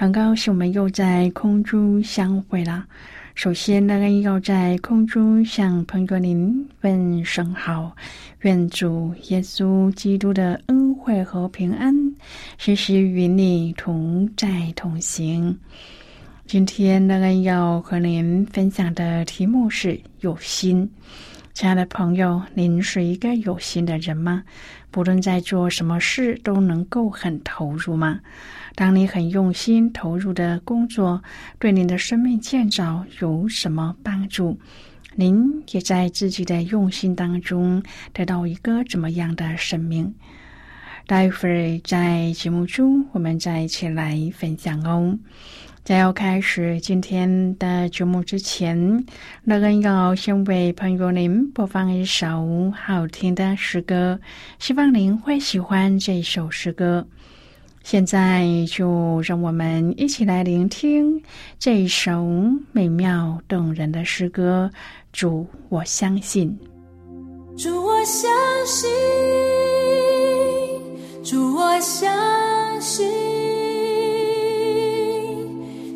很高兴我们又在空中相会了。首先，呢，要在空中向朋友您问声好，愿主耶稣基督的恩惠和平安时时与你同在同行。今天，呢，要和您分享的题目是有心。亲爱的朋友，您是一个有心的人吗？不论在做什么事，都能够很投入吗？当你很用心投入的工作，对您的生命建造有什么帮助？您也在自己的用心当中得到一个怎么样的生命？待会儿在节目中，我们再一起来分享哦。在要开始今天的节目之前，乐恩要先为朋友您播放一首好听的诗歌，希望您会喜欢这首诗歌。现在就让我们一起来聆听这一首美妙动人的诗歌。主，我相信。主，我相信。主，我相信。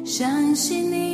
相信你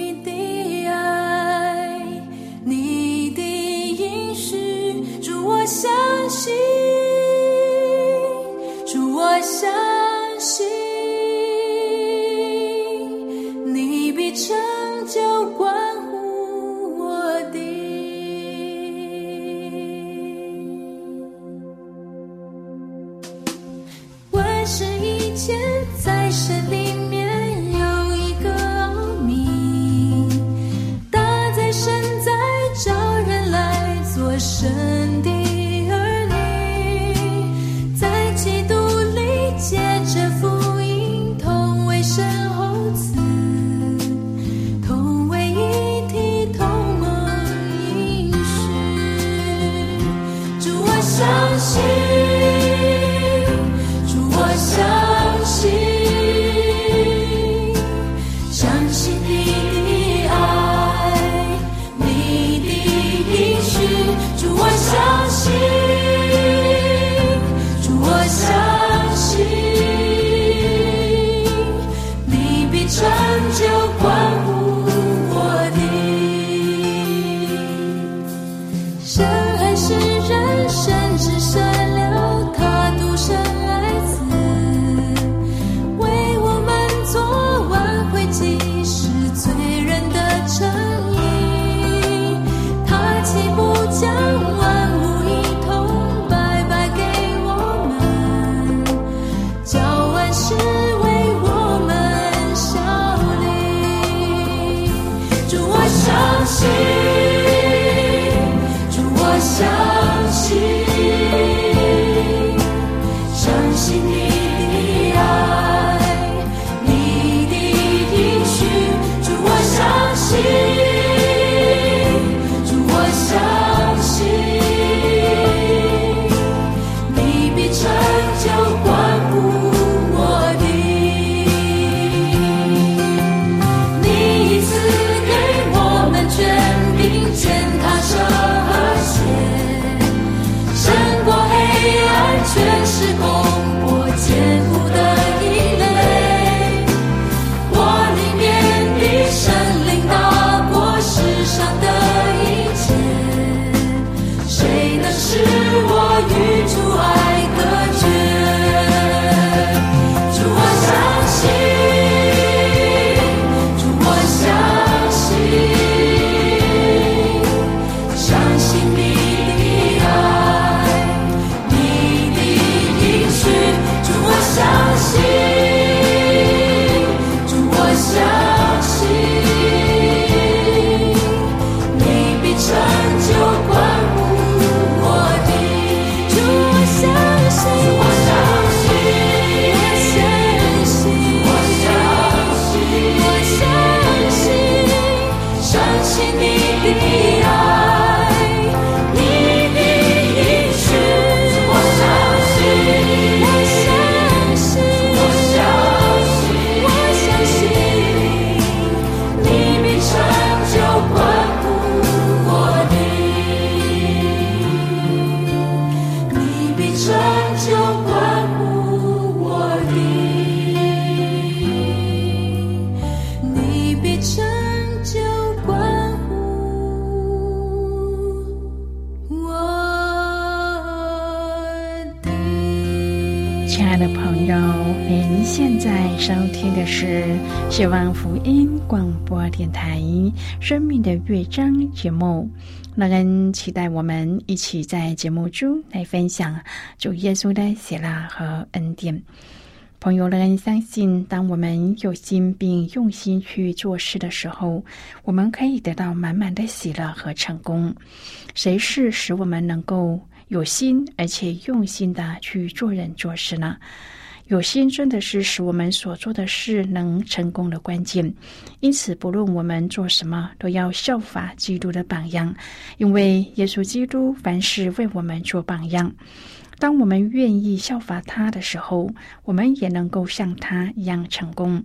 乐章》节目。乐恩期待我们一起在节目中来分享主耶稣的喜乐和恩典。朋友，乐恩相信，当我们有心并用心去做事的时候，我们可以得到满满的喜乐和成功。谁是使我们能够有心而且用心的去做人做事呢？有心真的是使我们所做的事能成功的关键，因此不论我们做什么，都要效法基督的榜样，因为耶稣基督凡事为我们做榜样。当我们愿意效法他的时候，我们也能够像他一样成功。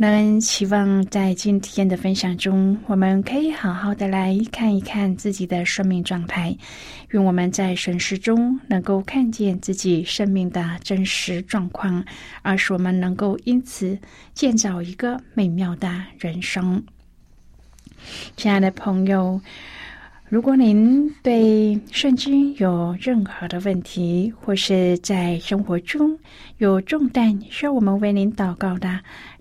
那希望在今天的分享中，我们可以好好的来看一看自己的生命状态，愿我们在审视中能够看见自己生命的真实状况，而使我们能够因此建造一个美妙的人生。亲爱的朋友。如果您对圣经有任何的问题，或是在生活中有重担需要我们为您祷告的，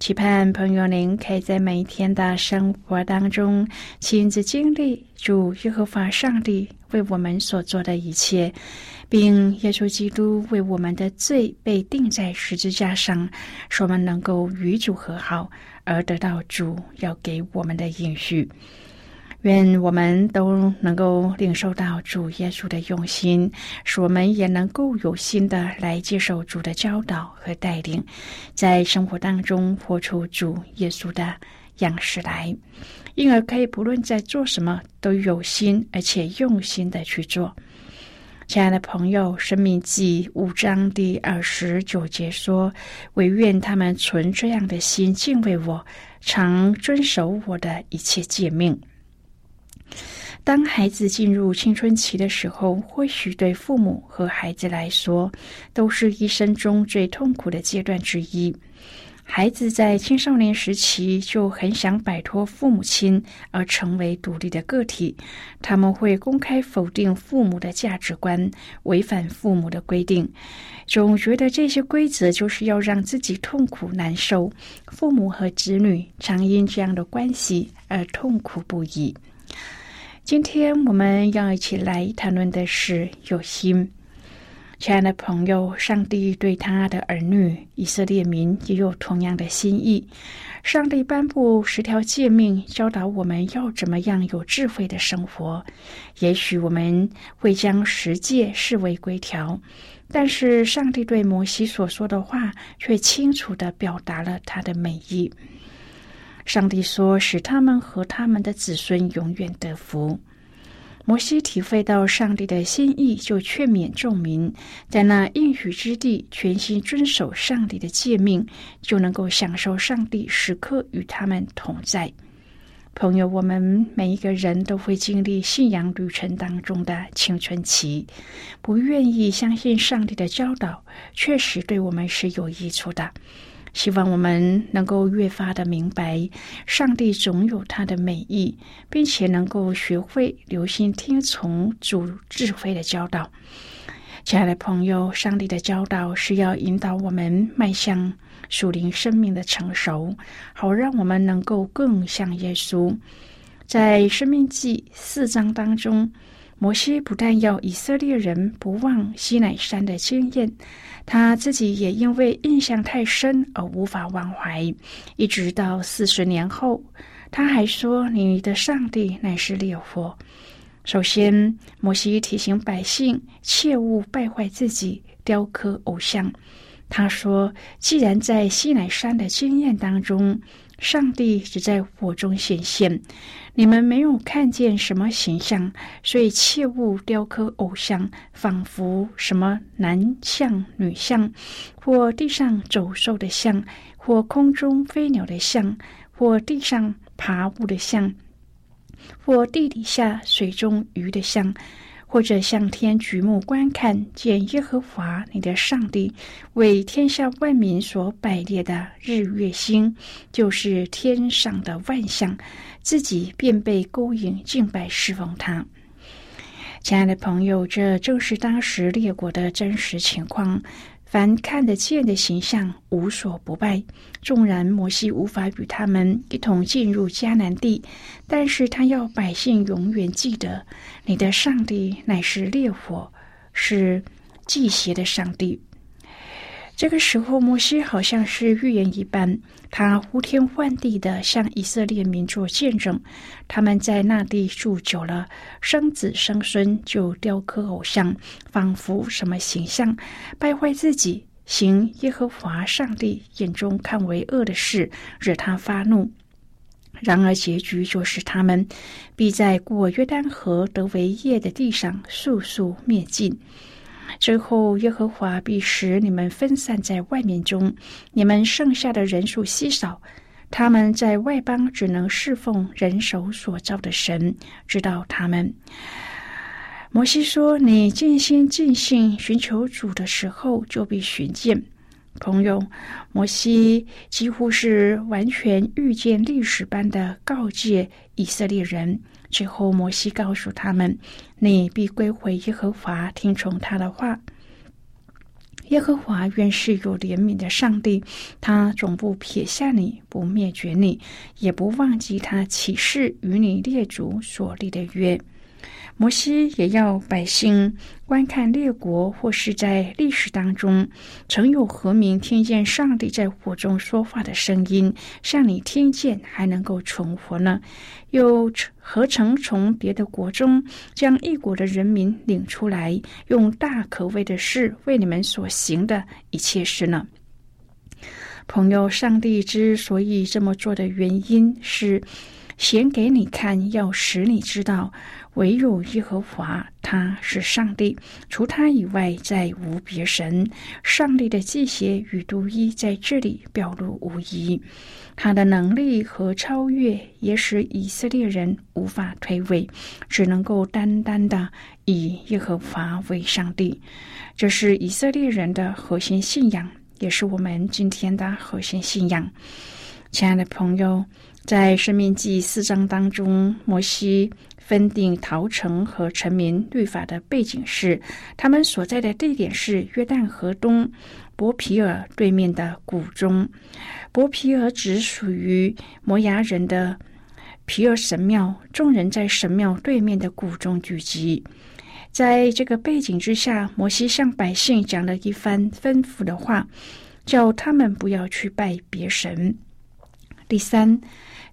期盼朋友您可以在每一天的生活当中亲自经历主耶和华上帝为我们所做的一切，并耶稣基督为我们的罪被钉在十字架上，使我们能够与主和好，而得到主要给我们的应许。愿我们都能够领受到主耶稣的用心，使我们也能够有心的来接受主的教导和带领，在生活当中活出主耶稣的样式来，因而可以不论在做什么都有心而且用心的去做。亲爱的朋友，《生命记》五章第二十九节说：“唯愿他们存这样的心敬畏我，常遵守我的一切诫命。”当孩子进入青春期的时候，或许对父母和孩子来说，都是一生中最痛苦的阶段之一。孩子在青少年时期就很想摆脱父母亲而成为独立的个体，他们会公开否定父母的价值观，违反父母的规定，总觉得这些规则就是要让自己痛苦难受。父母和子女常因这样的关系而痛苦不已。今天我们要一起来谈论的是有心，亲爱的朋友，上帝对他的儿女以色列民也有同样的心意。上帝颁布十条诫命，教导我们要怎么样有智慧的生活。也许我们会将十诫视为规条，但是上帝对摩西所说的话，却清楚的表达了他的美意。上帝说：“使他们和他们的子孙永远得福。”摩西体会到上帝的心意，就劝勉众民，在那应许之地全心遵守上帝的诫命，就能够享受上帝时刻与他们同在。朋友，我们每一个人都会经历信仰旅程当中的青春期，不愿意相信上帝的教导，确实对我们是有益处的。希望我们能够越发的明白，上帝总有他的美意，并且能够学会留心听从主智慧的教导。亲爱的朋友，上帝的教导是要引导我们迈向属灵生命的成熟，好让我们能够更像耶稣。在《生命记》四章当中。摩西不但要以色列人不忘西乃山的经验，他自己也因为印象太深而无法忘怀。一直到四十年后，他还说：“你的上帝乃是烈火。”首先，摩西提醒百姓切勿败坏自己，雕刻偶像。他说：“既然在西乃山的经验当中，上帝只在火中显现，你们没有看见什么形象，所以切勿雕刻偶像，仿佛什么男像、女像，或地上走兽的像，或空中飞鸟的像，或地上爬物的像，或地底下水中鱼的像。”或者向天举目观看，见耶和华你的上帝为天下万民所摆列的日月星，就是天上的万象，自己便被勾引敬拜侍奉他。亲爱的朋友，这正是当时列国的真实情况。凡看得见的形象，无所不拜。纵然摩西无法与他们一同进入迦南地，但是他要百姓永远记得，你的上帝乃是烈火，是祭邪的上帝。这个时候，摩西好像是预言一般，他呼天唤地的向以色列民做见证。他们在那地住久了，生子生孙就雕刻偶像，仿佛什么形象，败坏自己，行耶和华上帝眼中看为恶的事，惹他发怒。然而结局就是他们必在过约旦河得为业的地上速速灭尽。最后，耶和华必使你们分散在外面中，你们剩下的人数稀少。他们在外邦只能侍奉人手所造的神，直到他们。摩西说：“你尽心尽性寻求主的时候，就必寻见。”朋友，摩西几乎是完全预见历史般的告诫以色列人。最后，摩西告诉他们：“你必归回耶和华，听从他的话。耶和华原是有怜悯的上帝，他总不撇下你，不灭绝你，也不忘记他起誓与你列祖所立的约。”摩西也要百姓观看列国，或是在历史当中，曾有何民听见上帝在火中说话的声音，像你听见还能够存活呢？又何曾从别的国中将一国的人民领出来，用大可畏的事为你们所行的一切事呢？朋友，上帝之所以这么做的原因是显给你看，要使你知道。唯有耶和华，他是上帝，除他以外再无别神。上帝的祭邪与独一在这里表露无遗，他的能力和超越也使以色列人无法推诿，只能够单单的以耶和华为上帝。这是以色列人的核心信仰，也是我们今天的核心信仰。亲爱的朋友，在生命记四章当中，摩西。分定陶城和臣民律法的背景是，他们所在的地点是约旦河东伯皮尔对面的谷中。伯皮尔只属于摩崖人的皮尔神庙，众人在神庙对面的谷中聚集。在这个背景之下，摩西向百姓讲了一番吩咐的话，叫他们不要去拜别神。第三、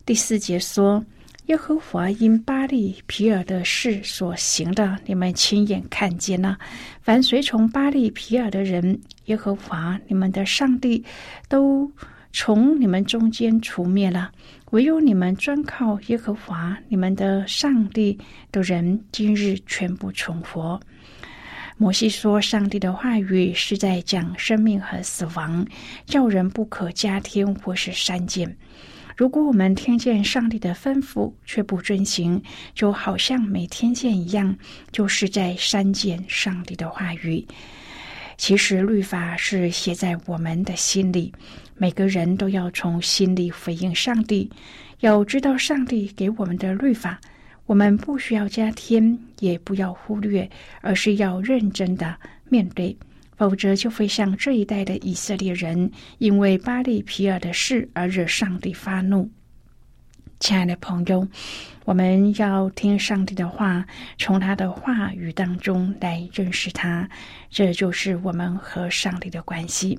第四节说。耶和华因巴利皮尔的事所行的，你们亲眼看见了。凡随从巴利皮尔的人，耶和华你们的上帝都从你们中间除灭了。唯有你们专靠耶和华你们的上帝的人，今日全部存活。摩西说：“上帝的话语是在讲生命和死亡，叫人不可加添或是删减。”如果我们听见上帝的吩咐却不遵行，就好像没听见一样，就是在删减上帝的话语。其实律法是写在我们的心里，每个人都要从心里回应上帝。要知道上帝给我们的律法，我们不需要加添，也不要忽略，而是要认真的面对。否则就会像这一代的以色列人，因为巴利皮尔的事而惹上帝发怒。亲爱的朋友，我们要听上帝的话，从他的话语当中来认识他，这就是我们和上帝的关系。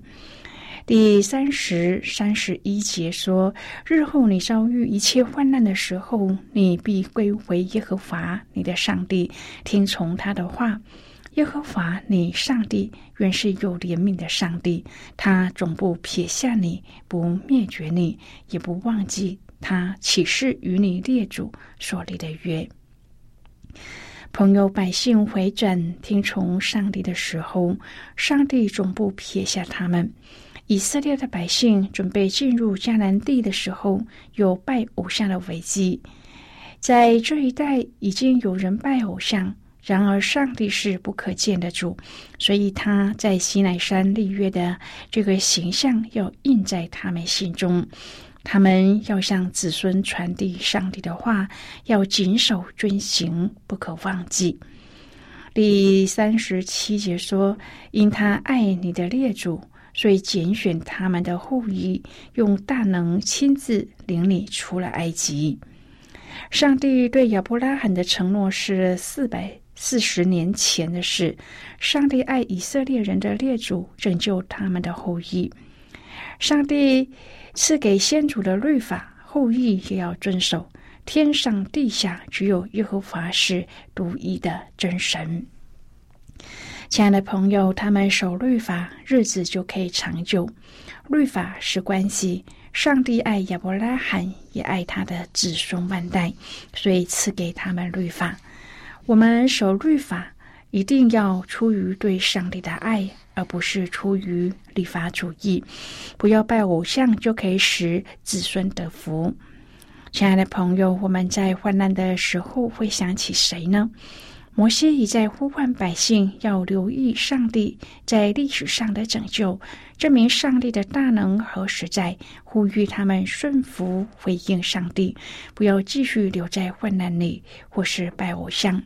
第三十三十一节说：“日后你遭遇一切患难的时候，你必归回耶和华你的上帝，听从他的话。”耶和华你上帝原是有怜悯的上帝，他总不撇下你，不灭绝你，也不忘记他起誓与你列祖所立的约。朋友，百姓回转听从上帝的时候，上帝总不撇下他们。以色列的百姓准备进入迦南地的时候，有拜偶像的危机。在这一代已经有人拜偶像，然而上帝是不可见的主，所以他在西奈山立约的这个形象要印在他们心中。他们要向子孙传递上帝的话，要谨守遵行，不可忘记。第三十七节说：“因他爱你的列祖。”所以拣选他们的后裔，用大能亲自领你出了埃及。上帝对亚伯拉罕的承诺是四百四十年前的事。上帝爱以色列人的列祖，拯救他们的后裔。上帝赐给先祖的律法，后裔也要遵守。天上地下，只有耶和华是独一的真神。亲爱的朋友，他们守律法，日子就可以长久。律法是关系，上帝爱亚伯拉罕，也爱他的子孙万代，所以赐给他们律法。我们守律法，一定要出于对上帝的爱，而不是出于立法主义。不要拜偶像，就可以使子孙得福。亲爱的朋友，我们在患难的时候会想起谁呢？摩西一再呼唤百姓要留意上帝在历史上的拯救，证明上帝的大能和实在，呼吁他们顺服回应上帝，不要继续留在患难里或是拜偶像。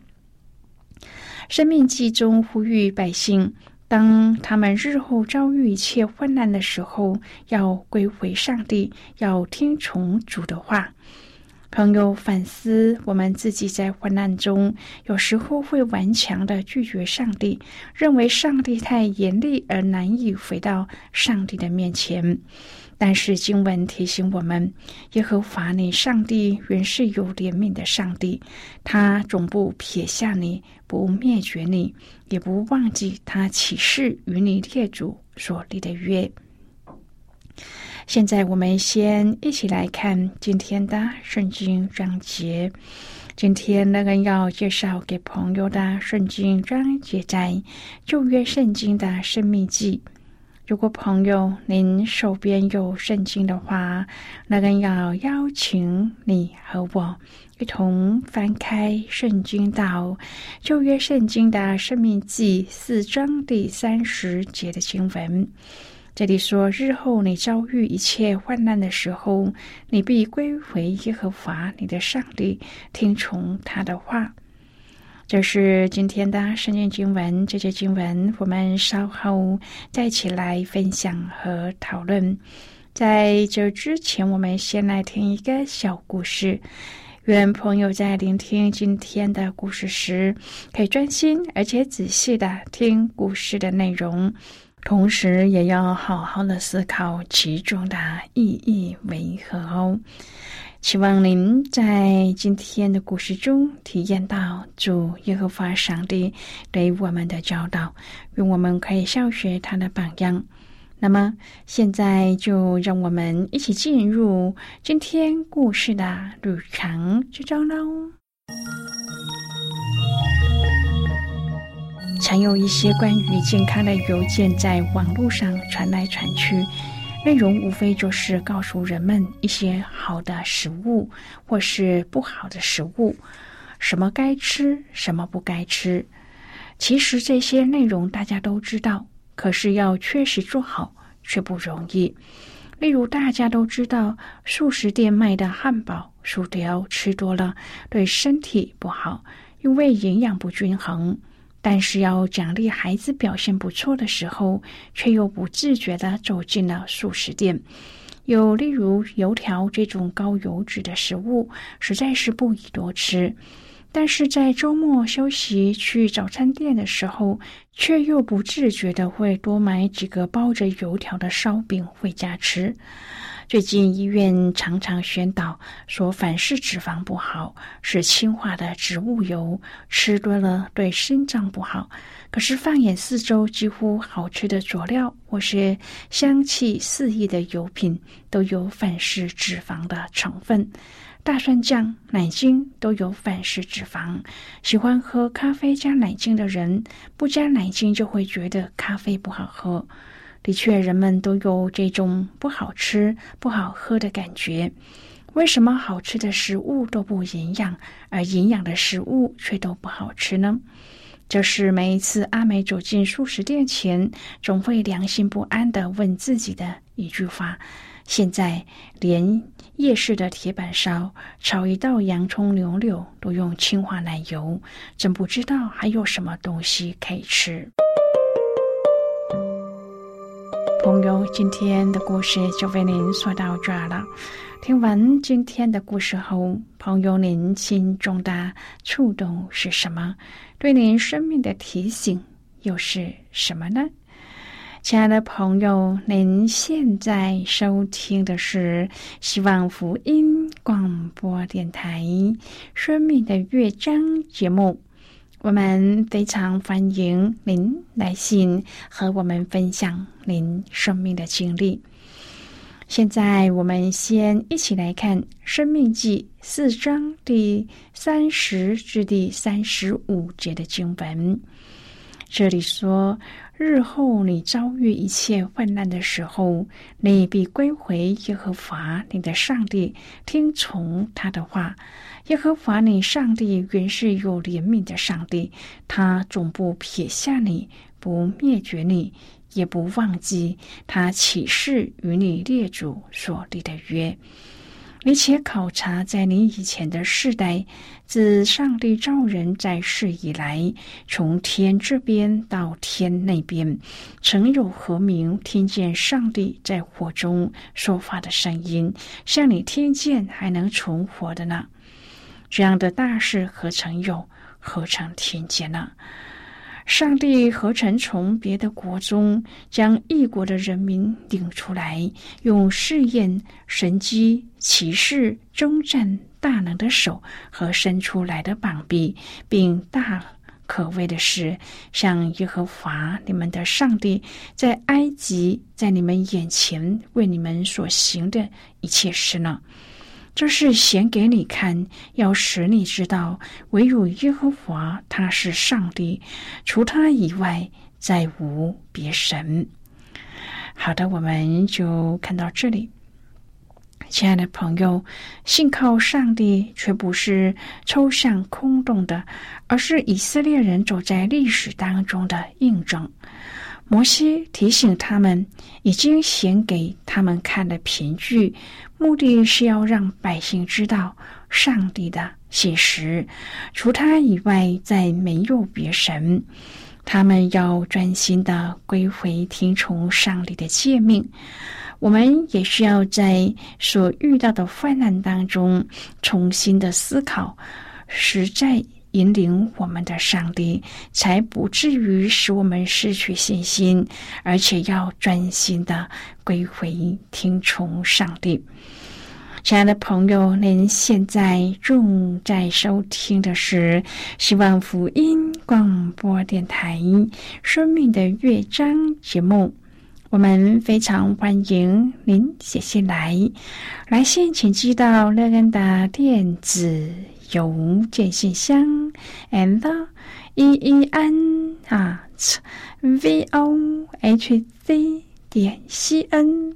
生命记中呼吁百姓，当他们日后遭遇一切患难的时候，要归回上帝，要听从主的话。朋友反思，我们自己在患难中，有时候会顽强的拒绝上帝，认为上帝太严厉而难以回到上帝的面前。但是经文提醒我们，耶和华你上帝原是有怜悯的上帝，他总不撇下你，不灭绝你，也不忘记他起誓与你列祖所立的约。现在我们先一起来看今天的圣经章节。今天那个要介绍给朋友的圣经章节在旧约圣经的生命记。如果朋友您手边有圣经的话，那个要邀请你和我一同翻开圣经到旧约圣经的生命记四章第三十节的经文。这里说：“日后你遭遇一切患难的时候，你必归回耶和华你的上帝，听从他的话。”这是今天的圣经经文。这些经文我们稍后再起来分享和讨论。在这之前，我们先来听一个小故事。愿朋友在聆听今天的故事时，可以专心而且仔细的听故事的内容。同时，也要好好的思考其中的意义为何哦。希望您在今天的故事中体验到主耶和华上帝对我们的教导，愿我们可以效学他的榜样。那么，现在就让我们一起进入今天故事的旅程之中喽。常有一些关于健康的邮件在网络上传来传去，内容无非就是告诉人们一些好的食物或是不好的食物，什么该吃，什么不该吃。其实这些内容大家都知道，可是要确实做好却不容易。例如，大家都知道素食店卖的汉堡、薯条吃多了对身体不好，因为营养不均衡。但是要奖励孩子表现不错的时候，却又不自觉的走进了素食店。有例如油条这种高油脂的食物，实在是不宜多吃。但是在周末休息去早餐店的时候，却又不自觉的会多买几个包着油条的烧饼回家吃。最近医院常常宣导说，反式脂肪不好，是氢化的植物油，吃多了对心脏不好。可是放眼四周，几乎好吃的佐料或是香气四溢的油品，都有反式脂肪的成分。大蒜酱、奶精都有反式脂肪。喜欢喝咖啡加奶精的人，不加奶精就会觉得咖啡不好喝。的确，人们都有这种不好吃、不好喝的感觉。为什么好吃的食物都不营养，而营养的食物却都不好吃呢？这是每一次阿美走进素食店前，总会良心不安的问自己的一句话。现在，连夜市的铁板烧炒一道洋葱牛柳都用氢化奶油，真不知道还有什么东西可以吃。朋友，今天的故事就为您说到这儿了。听完今天的故事后，朋友您心中的触动是什么？对您生命的提醒又是什么呢？亲爱的朋友，您现在收听的是希望福音广播电台《生命的乐章》节目。我们非常欢迎您来信和我们分享您生命的经历。现在，我们先一起来看《生命记》四章第三十至第三十五节的经文。这里说。日后你遭遇一切患难的时候，你必归回耶和华你的上帝，听从他的话。耶和华你上帝原是有怜悯的上帝，他总不撇下你，不灭绝你，也不忘记他起誓与你列祖所立的约。你且考察，在你以前的世代，自上帝造人在世以来，从天这边到天那边，曾有何名听见上帝在火中说话的声音，像你听见还能存活的呢？这样的大事何曾有？何曾听见呢？上帝何曾从别的国中将异国的人民领出来，用试验、神机、骑士、征战大能的手和伸出来的膀臂，并大可畏的是，像耶和华你们的上帝在埃及在你们眼前为你们所行的一切事呢？这是显给你看，要使你知道，唯有耶和华他是上帝，除他以外再无别神。好的，我们就看到这里。亲爱的朋友，信靠上帝却不是抽象空洞的，而是以色列人走在历史当中的印证。摩西提醒他们，已经显给他们看的凭据。目的是要让百姓知道上帝的信实，除他以外再没有别神。他们要专心的归回听从上帝的诫命。我们也需要在所遇到的患难当中重新的思考，实在引领我们的上帝，才不至于使我们失去信心，而且要专心的归回听从上帝。亲爱的朋友，您现在正在收听的是希望福音广播电台《生命的乐章》节目。我们非常欢迎您写信来，来信请寄到乐恩的电子邮件信箱，and e e n 啊 v o h c 点 c n。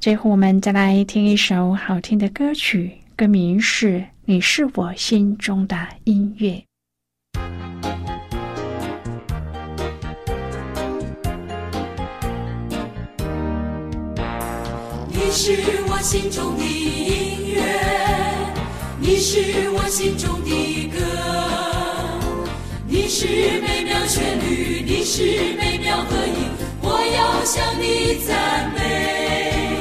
最后，我们再来听一首好听的歌曲，歌名是《你是我心中的音乐》。你是我心中的音乐，你是我心中的歌，你是美妙旋律，你是美妙和音，我要向你赞美。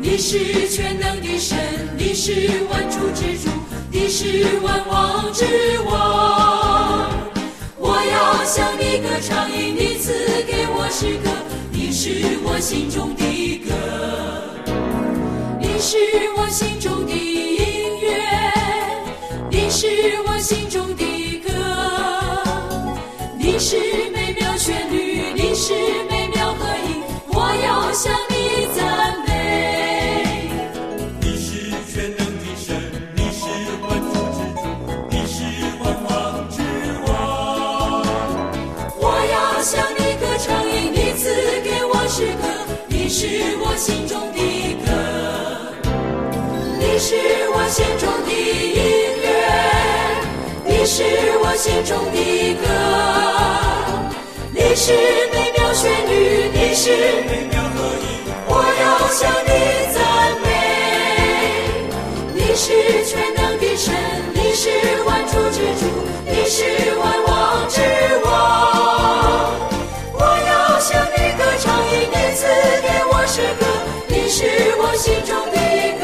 你是全能的神，你是万主之主，你是万王之王。我要向你歌唱，因你赐给我诗歌，你是我心中的歌。你是我心中的音，是我心中的歌，你是美妙旋律，你是美妙合音，我要向你赞美。你是全能的神，你是万主之主，你是万王之王。我要向你歌唱，因你赐给我诗歌，你是我心中的歌，你是我心中的音乐，你是我心中的歌，你是美妙旋律，你是美妙合音，我要向你赞美，你是全能的神，你是万主之主，你是万王之王。我要向你歌唱，因你赐给我诗歌，你是我心中的歌。